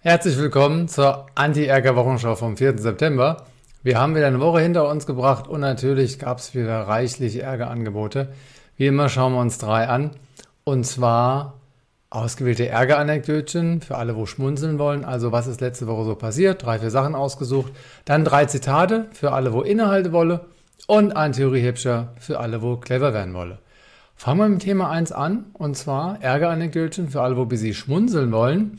Herzlich willkommen zur Anti-Ärger-Wochenschau vom 4. September. Wir haben wieder eine Woche hinter uns gebracht und natürlich gab es wieder reichlich Ärgerangebote. Wie immer schauen wir uns drei an. Und zwar ausgewählte Ärgeranekdötchen für alle, wo schmunzeln wollen. Also was ist letzte Woche so passiert? Drei, vier Sachen ausgesucht. Dann drei Zitate für alle, wo Inhalte wolle. Und ein Theoriehäbscher für alle, wo clever werden wolle. Fangen wir mit Thema 1 an. Und zwar Ärgeranekdötchen für alle, wo sie schmunzeln wollen.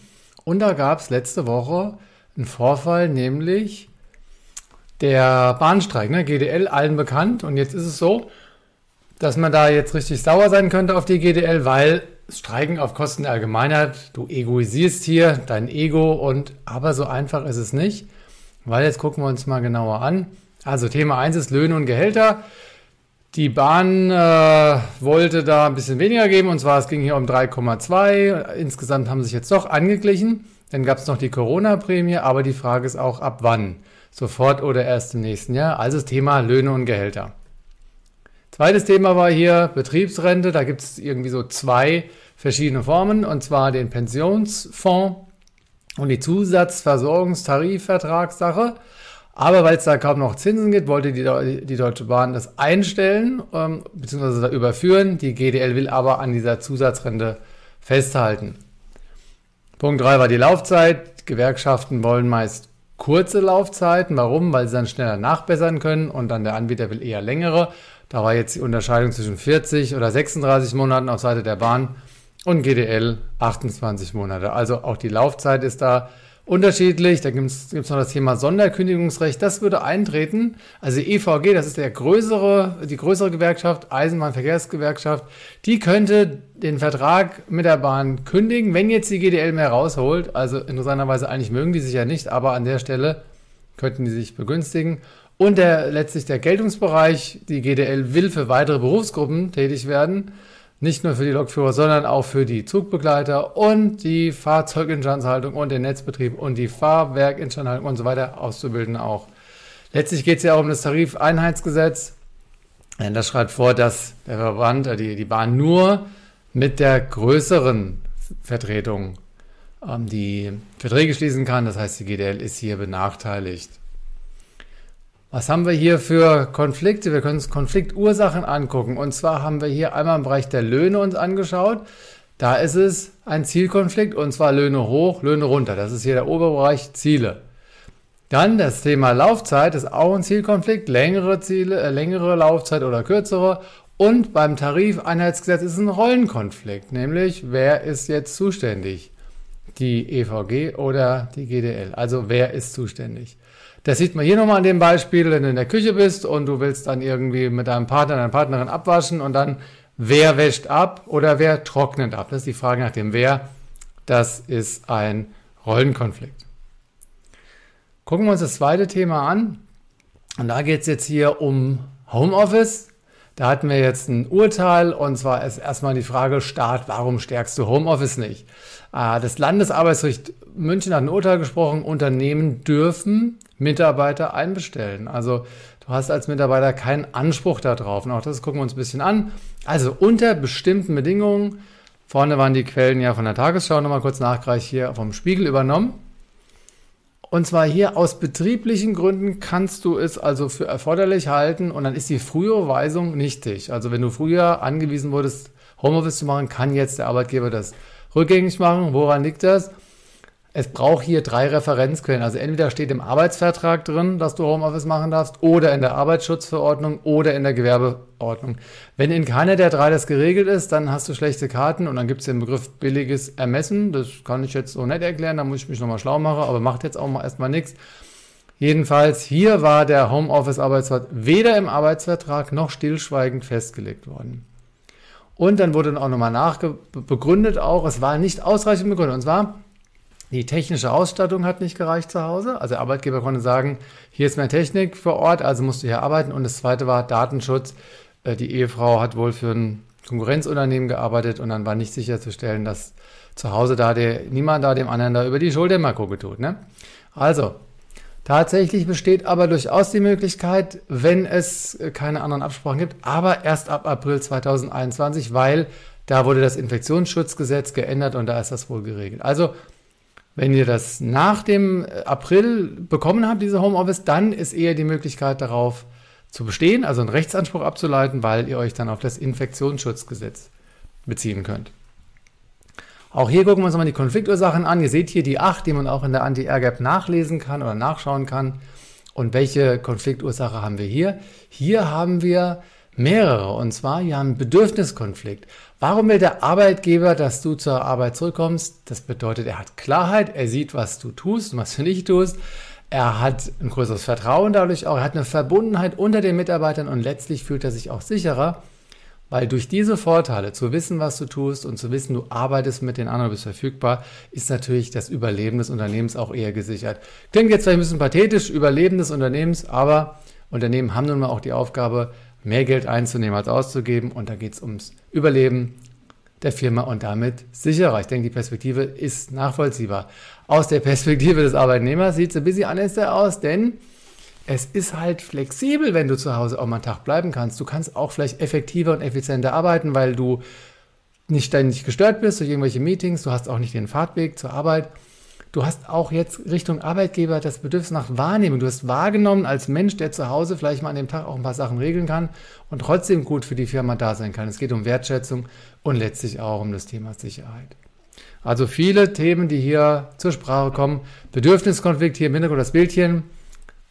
Und da gab es letzte Woche einen Vorfall, nämlich der Bahnstreik, ne? GDL, allen bekannt. Und jetzt ist es so, dass man da jetzt richtig sauer sein könnte auf die GDL, weil Streiken auf Kosten der Allgemeinheit, du egoisierst hier dein Ego und aber so einfach ist es nicht, weil jetzt gucken wir uns mal genauer an. Also Thema 1 ist Löhne und Gehälter. Die Bahn äh, wollte da ein bisschen weniger geben und zwar es ging hier um 3,2. Insgesamt haben sie sich jetzt doch angeglichen. Dann gab es noch die Corona-Prämie, aber die Frage ist auch ab wann. Sofort oder erst im nächsten Jahr. Also das Thema Löhne und Gehälter. Zweites Thema war hier Betriebsrente. Da gibt es irgendwie so zwei verschiedene Formen, und zwar den Pensionsfonds und die Zusatzversorgungstarifvertragssache. Aber weil es da kaum noch Zinsen gibt, wollte die, die Deutsche Bahn das einstellen ähm, bzw. da überführen. Die GDL will aber an dieser Zusatzrente festhalten. Punkt 3 war die Laufzeit. Gewerkschaften wollen meist kurze Laufzeiten. Warum? Weil sie dann schneller nachbessern können und dann der Anbieter will eher längere. Da war jetzt die Unterscheidung zwischen 40 oder 36 Monaten auf Seite der Bahn und GDL 28 Monate. Also auch die Laufzeit ist da unterschiedlich. Da gibt es noch das Thema Sonderkündigungsrecht. Das würde eintreten. Also EVG, das ist der größere, die größere Gewerkschaft, Eisenbahnverkehrsgewerkschaft, die könnte den Vertrag mit der Bahn kündigen, wenn jetzt die GDL mehr rausholt. Also interessanterweise eigentlich mögen die sich ja nicht, aber an der Stelle könnten die sich begünstigen. Und der, letztlich der Geltungsbereich, die GDL will für weitere Berufsgruppen tätig werden. Nicht nur für die Lokführer, sondern auch für die Zugbegleiter und die Fahrzeuginstandhaltung und den Netzbetrieb und die Fahrwerkinstandhaltung und so weiter auszubilden auch. Letztlich geht es ja auch um das Tarifeinheitsgesetz. Das schreibt vor, dass der Verband, äh, die, die Bahn nur mit der größeren Vertretung ähm, die Verträge schließen kann. Das heißt, die GDL ist hier benachteiligt. Was haben wir hier für Konflikte? Wir können uns Konfliktursachen angucken. Und zwar haben wir hier einmal im Bereich der Löhne uns angeschaut. Da ist es ein Zielkonflikt und zwar Löhne hoch, Löhne runter. Das ist hier der Oberbereich Ziele. Dann das Thema Laufzeit ist auch ein Zielkonflikt. Längere Ziele, äh, längere Laufzeit oder kürzere. Und beim Tarifeinheitsgesetz ist ein Rollenkonflikt, nämlich wer ist jetzt zuständig? Die EVG oder die GDL? Also wer ist zuständig? Das sieht man hier nochmal an dem Beispiel, wenn du in der Küche bist und du willst dann irgendwie mit deinem Partner, deiner Partnerin abwaschen und dann wer wäscht ab oder wer trocknet ab. Das ist die Frage nach dem Wer. Das ist ein Rollenkonflikt. Gucken wir uns das zweite Thema an. Und da geht es jetzt hier um Homeoffice. Da hatten wir jetzt ein Urteil und zwar ist erstmal die Frage, Staat, warum stärkst du Homeoffice nicht? Ah, das Landesarbeitsgericht München hat ein Urteil gesprochen, Unternehmen dürfen Mitarbeiter einbestellen. Also du hast als Mitarbeiter keinen Anspruch darauf. Und auch das gucken wir uns ein bisschen an. Also unter bestimmten Bedingungen, vorne waren die Quellen ja von der Tagesschau nochmal kurz nachgereicht, hier vom Spiegel übernommen. Und zwar hier aus betrieblichen Gründen kannst du es also für erforderlich halten und dann ist die frühere Weisung nichtig. Also wenn du früher angewiesen wurdest, Homeoffice zu machen, kann jetzt der Arbeitgeber das rückgängig machen. Woran liegt das? Es braucht hier drei Referenzquellen. Also entweder steht im Arbeitsvertrag drin, dass du Homeoffice machen darfst, oder in der Arbeitsschutzverordnung oder in der Gewerbeordnung. Wenn in keiner der drei das geregelt ist, dann hast du schlechte Karten und dann gibt es den Begriff billiges Ermessen. Das kann ich jetzt so nicht erklären, da muss ich mich nochmal schlau machen, aber macht jetzt auch mal erstmal nichts. Jedenfalls, hier war der Homeoffice-Arbeitsvertrag weder im Arbeitsvertrag noch stillschweigend festgelegt worden. Und dann wurde auch nochmal nachbegründet auch, es war nicht ausreichend begründet. Und zwar, die technische Ausstattung hat nicht gereicht zu Hause. Also der Arbeitgeber konnte sagen, hier ist mehr Technik vor Ort, also musst du hier arbeiten. Und das zweite war Datenschutz. Äh, die Ehefrau hat wohl für ein Konkurrenzunternehmen gearbeitet und dann war nicht sicherzustellen, dass zu Hause da der, niemand da dem anderen da über die Schulter mal gucke tut. Ne? Also, tatsächlich besteht aber durchaus die Möglichkeit, wenn es äh, keine anderen Absprachen gibt, aber erst ab April 2021, weil da wurde das Infektionsschutzgesetz geändert und da ist das wohl geregelt. Also Wenn ihr das nach dem April bekommen habt, diese Homeoffice, dann ist eher die Möglichkeit darauf zu bestehen, also einen Rechtsanspruch abzuleiten, weil ihr euch dann auf das Infektionsschutzgesetz beziehen könnt. Auch hier gucken wir uns mal die Konfliktursachen an. Ihr seht hier die acht, die man auch in der Anti-Air-Gap nachlesen kann oder nachschauen kann. Und welche Konfliktursache haben wir hier? Hier haben wir mehrere. Und zwar, wir haben einen Bedürfniskonflikt. Warum will der Arbeitgeber, dass du zur Arbeit zurückkommst? Das bedeutet, er hat Klarheit, er sieht, was du tust und was du nicht tust. Er hat ein größeres Vertrauen dadurch auch, er hat eine Verbundenheit unter den Mitarbeitern und letztlich fühlt er sich auch sicherer. Weil durch diese Vorteile, zu wissen, was du tust und zu wissen, du arbeitest mit den anderen, bist verfügbar, ist natürlich das Überleben des Unternehmens auch eher gesichert. Klingt jetzt vielleicht ein bisschen pathetisch, Überleben des Unternehmens, aber Unternehmen haben nun mal auch die Aufgabe, mehr Geld einzunehmen als auszugeben und da geht es ums Überleben der Firma und damit sicherer. Ich denke, die Perspektive ist nachvollziehbar. Aus der Perspektive des Arbeitnehmers sieht es ein bisschen anders aus, denn es ist halt flexibel, wenn du zu Hause auch mal einen Tag bleiben kannst. Du kannst auch vielleicht effektiver und effizienter arbeiten, weil du nicht ständig gestört bist durch irgendwelche Meetings. Du hast auch nicht den Fahrtweg zur Arbeit. Du hast auch jetzt Richtung Arbeitgeber das Bedürfnis nach Wahrnehmung. Du hast wahrgenommen als Mensch, der zu Hause vielleicht mal an dem Tag auch ein paar Sachen regeln kann und trotzdem gut für die Firma da sein kann. Es geht um Wertschätzung und letztlich auch um das Thema Sicherheit. Also viele Themen, die hier zur Sprache kommen. Bedürfniskonflikt hier im Hintergrund das Bildchen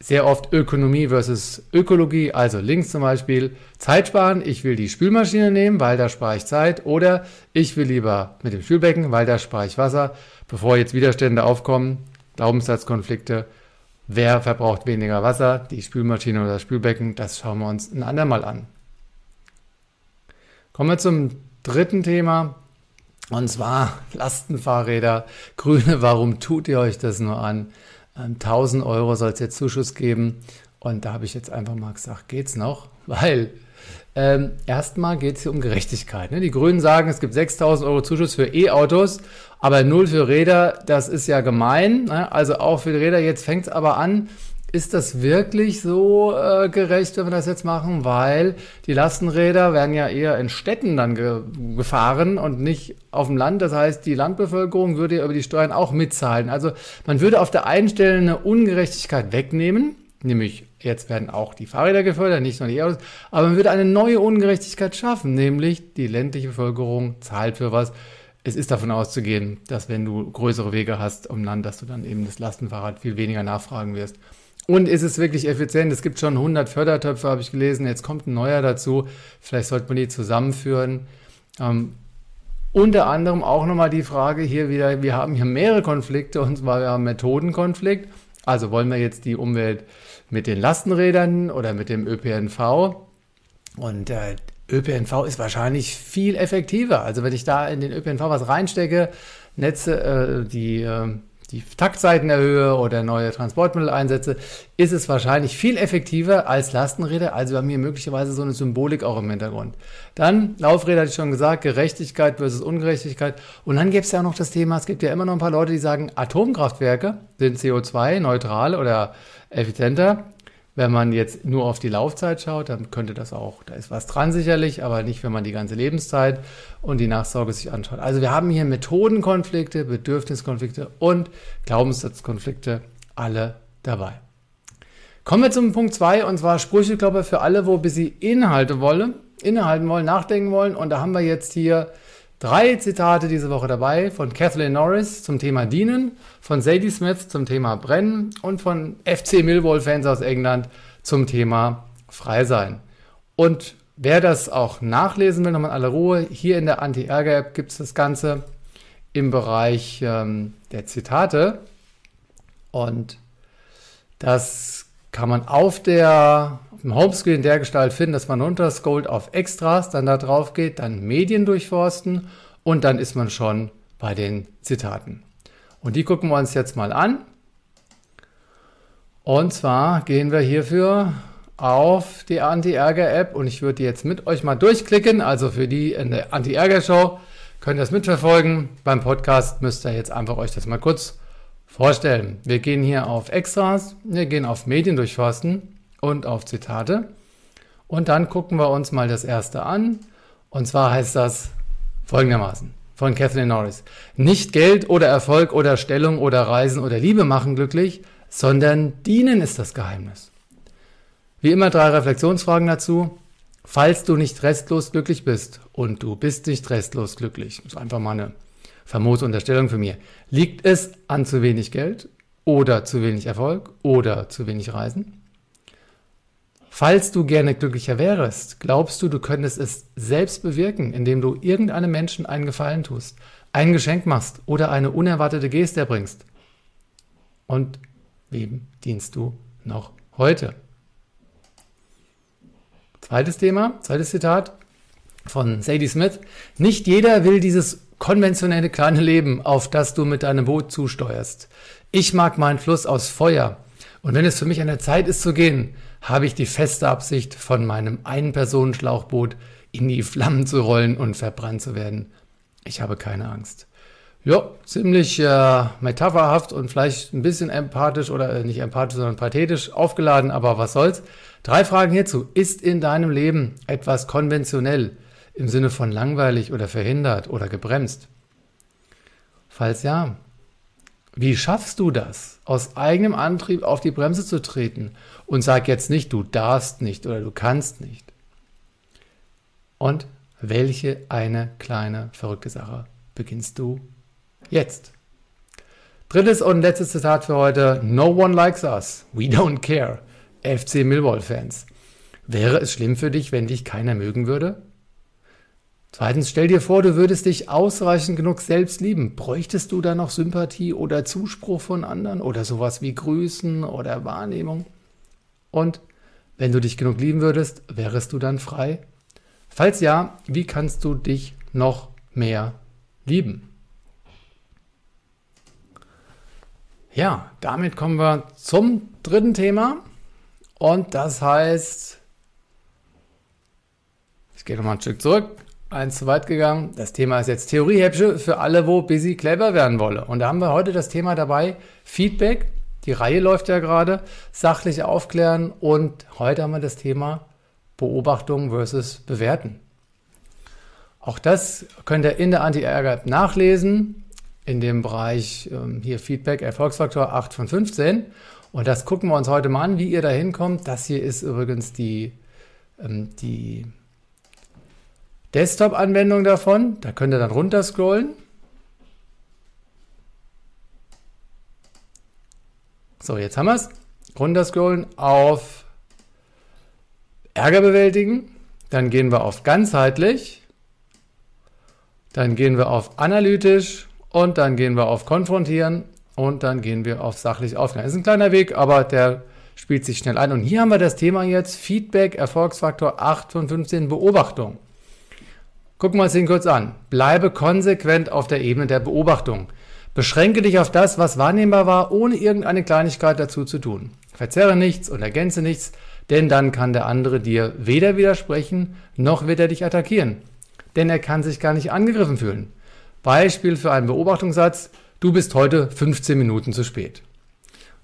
sehr oft Ökonomie versus Ökologie. Also links zum Beispiel Zeit sparen. Ich will die Spülmaschine nehmen, weil da spare ich Zeit. Oder ich will lieber mit dem Spülbecken, weil da spare ich Wasser. Bevor jetzt Widerstände aufkommen, Glaubenssatzkonflikte. Wer verbraucht weniger Wasser? Die Spülmaschine oder das Spülbecken? Das schauen wir uns ein andermal an. Kommen wir zum dritten Thema. Und zwar Lastenfahrräder. Grüne, warum tut ihr euch das nur an? 1000 Euro soll es jetzt Zuschuss geben. Und da habe ich jetzt einfach mal gesagt, geht's noch? Weil ähm, erstmal geht es hier um Gerechtigkeit. Ne? Die Grünen sagen, es gibt 6000 Euro Zuschuss für E-Autos, aber null für Räder. Das ist ja gemein. Ne? Also auch für die Räder. Jetzt fängt es aber an, ist das wirklich so äh, gerecht, wenn wir das jetzt machen? Weil die Lastenräder werden ja eher in Städten dann ge gefahren und nicht auf dem Land. Das heißt, die Landbevölkerung würde ja über die Steuern auch mitzahlen. Also man würde auf der einen Stelle eine Ungerechtigkeit wegnehmen, nämlich jetzt werden auch die Fahrräder gefördert, nicht nur die Autos, aber man würde eine neue Ungerechtigkeit schaffen, nämlich die ländliche Bevölkerung zahlt für was. Es ist davon auszugehen, dass wenn du größere Wege hast um Land, dass du dann eben das Lastenfahrrad viel weniger nachfragen wirst. Und ist es wirklich effizient? Es gibt schon 100 Fördertöpfe, habe ich gelesen. Jetzt kommt ein neuer dazu. Vielleicht sollte man die zusammenführen. Ähm, unter anderem auch nochmal die Frage hier wieder, wir haben hier mehrere Konflikte und zwar wir haben Methodenkonflikt. Also wollen wir jetzt die Umwelt mit den Lastenrädern oder mit dem ÖPNV? Und der ÖPNV ist wahrscheinlich viel effektiver. Also wenn ich da in den ÖPNV was reinstecke, Netze, äh, die äh, die Taktzeiten erhöhe oder neue Transportmittel einsetze, ist es wahrscheinlich viel effektiver als Lastenräder. Also haben hier möglicherweise so eine Symbolik auch im Hintergrund. Dann Laufräder, hatte ich schon gesagt, Gerechtigkeit versus Ungerechtigkeit. Und dann gibt es ja auch noch das Thema, es gibt ja immer noch ein paar Leute, die sagen, Atomkraftwerke sind CO2-neutral oder effizienter. Wenn man jetzt nur auf die Laufzeit schaut, dann könnte das auch, da ist was dran sicherlich, aber nicht, wenn man die ganze Lebenszeit und die Nachsorge sich anschaut. Also wir haben hier Methodenkonflikte, Bedürfniskonflikte und Glaubenssatzkonflikte alle dabei. Kommen wir zum Punkt 2 und zwar Sprücheklopper für alle, wo wir sie Inhalte wollen, innehalten wollen, nachdenken wollen. Und da haben wir jetzt hier Drei Zitate diese Woche dabei von Kathleen Norris zum Thema Dienen, von Sadie Smith zum Thema Brennen und von FC Millwall-Fans aus England zum Thema Frei sein. Und wer das auch nachlesen will, nochmal in aller Ruhe, hier in der Anti-Ärger-App gibt es das Ganze im Bereich ähm, der Zitate. Und das kann man auf der auf dem Homescreen der Gestalt finden, dass man runterscrollt auf Extras, dann da drauf geht, dann Medien durchforsten und dann ist man schon bei den Zitaten. Und die gucken wir uns jetzt mal an. Und zwar gehen wir hierfür auf die Anti-Ärger-App und ich würde die jetzt mit euch mal durchklicken. Also für die in der Anti-Ärger-Show könnt ihr das mitverfolgen. Beim Podcast müsst ihr jetzt einfach euch das mal kurz vorstellen. Wir gehen hier auf Extras, wir gehen auf Medien durchforsten und auf Zitate. Und dann gucken wir uns mal das erste an. Und zwar heißt das folgendermaßen. von Kathleen Norris. Nicht Geld oder Erfolg oder Stellung oder Reisen oder Liebe machen glücklich, sondern dienen ist das Geheimnis. Wie immer drei Reflexionsfragen dazu. Falls du nicht restlos glücklich bist und du bist nicht restlos glücklich, ist einfach mal eine famose Unterstellung für mir. Liegt es an zu wenig Geld oder zu wenig Erfolg oder zu wenig Reisen? Falls du gerne glücklicher wärst, glaubst du, du könntest es selbst bewirken, indem du irgendeinem Menschen einen Gefallen tust, ein Geschenk machst oder eine unerwartete Geste erbringst? Und wem dienst du noch heute? Zweites Thema, zweites Zitat von Sadie Smith. Nicht jeder will dieses konventionelle kleine Leben, auf das du mit deinem Boot zusteuerst. Ich mag meinen Fluss aus Feuer. Und wenn es für mich an der Zeit ist zu gehen, habe ich die feste Absicht, von meinem Ein-Personen-Schlauchboot in die Flammen zu rollen und verbrannt zu werden. Ich habe keine Angst. Ja, ziemlich äh, metapherhaft und vielleicht ein bisschen empathisch oder äh, nicht empathisch, sondern pathetisch aufgeladen, aber was soll's. Drei Fragen hierzu. Ist in deinem Leben etwas konventionell im Sinne von langweilig oder verhindert oder gebremst? Falls ja, wie schaffst du das, aus eigenem Antrieb auf die Bremse zu treten? Und sag jetzt nicht, du darfst nicht oder du kannst nicht. Und welche eine kleine verrückte Sache beginnst du jetzt? Drittes und letztes Zitat für heute. No one likes us. We don't care. FC Millwall-Fans. Wäre es schlimm für dich, wenn dich keiner mögen würde? Zweitens, stell dir vor, du würdest dich ausreichend genug selbst lieben. Bräuchtest du da noch Sympathie oder Zuspruch von anderen oder sowas wie Grüßen oder Wahrnehmung? Und wenn du dich genug lieben würdest, wärest du dann frei? Falls ja, wie kannst du dich noch mehr lieben? Ja, damit kommen wir zum dritten Thema. Und das heißt, ich gehe nochmal ein Stück zurück eins zu weit gegangen. Das Thema ist jetzt Theoriehäppsche für alle, wo busy clever werden wolle. Und da haben wir heute das Thema dabei, Feedback. Die Reihe läuft ja gerade, sachlich aufklären und heute haben wir das Thema Beobachtung versus Bewerten. Auch das könnt ihr in der Anti-Ärger nachlesen, in dem Bereich ähm, hier Feedback, Erfolgsfaktor 8 von 15. Und das gucken wir uns heute mal an, wie ihr da hinkommt. Das hier ist übrigens die, ähm, die Desktop-Anwendung davon. Da könnt ihr dann runterscrollen. So, jetzt haben wir es. Runterscrollen auf Ärger bewältigen. Dann gehen wir auf ganzheitlich. Dann gehen wir auf analytisch und dann gehen wir auf konfrontieren und dann gehen wir auf sachlich aufklären. Das ist ein kleiner Weg, aber der spielt sich schnell ein. Und hier haben wir das Thema jetzt Feedback, Erfolgsfaktor 8 von 15 Beobachtung. Gucken wir uns den kurz an. Bleibe konsequent auf der Ebene der Beobachtung. Beschränke dich auf das, was wahrnehmbar war, ohne irgendeine Kleinigkeit dazu zu tun. Verzerre nichts und ergänze nichts, denn dann kann der andere dir weder widersprechen, noch wird er dich attackieren. Denn er kann sich gar nicht angegriffen fühlen. Beispiel für einen Beobachtungssatz, du bist heute 15 Minuten zu spät.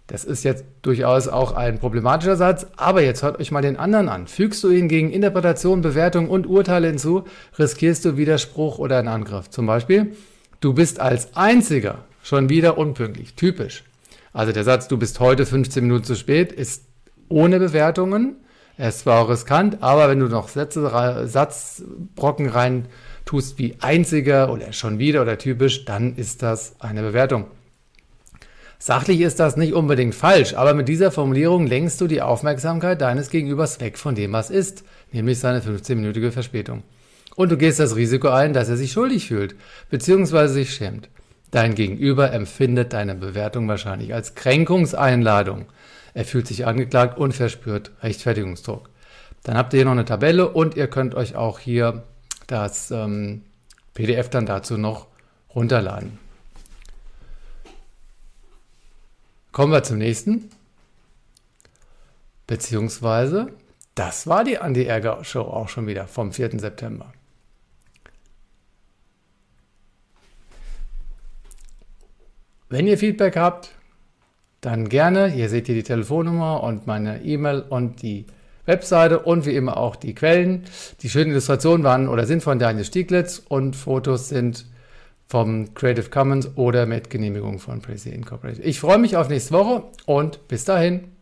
Das ist jetzt durchaus auch ein problematischer Satz, aber jetzt hört euch mal den anderen an. Fügst du ihn gegen Interpretation, Bewertung und Urteile hinzu, riskierst du Widerspruch oder einen Angriff. Zum Beispiel, du bist als Einziger schon wieder unpünktlich. Typisch. Also der Satz, du bist heute 15 Minuten zu spät, ist ohne Bewertungen. Er ist zwar auch riskant, aber wenn du noch Sätze, Satzbrocken rein tust wie einziger oder schon wieder oder typisch, dann ist das eine Bewertung. Sachlich ist das nicht unbedingt falsch, aber mit dieser Formulierung lenkst du die Aufmerksamkeit deines Gegenübers weg von dem, was ist, nämlich seine 15-minütige Verspätung. Und du gehst das Risiko ein, dass er sich schuldig fühlt, beziehungsweise sich schämt. Dein Gegenüber empfindet deine Bewertung wahrscheinlich als Kränkungseinladung. Er fühlt sich angeklagt und verspürt Rechtfertigungsdruck. Dann habt ihr hier noch eine Tabelle und ihr könnt euch auch hier das ähm, PDF dann dazu noch runterladen. Kommen wir zum nächsten. Beziehungsweise, das war die Anti-Ärger-Show auch schon wieder vom 4. September. Wenn ihr Feedback habt, dann gerne. Hier seht ihr die Telefonnummer und meine E-Mail und die Webseite und wie immer auch die Quellen. Die schönen Illustrationen waren oder sind von Daniel Stieglitz und Fotos sind vom Creative Commons oder mit Genehmigung von Prezi Incorporated. Ich freue mich auf nächste Woche und bis dahin.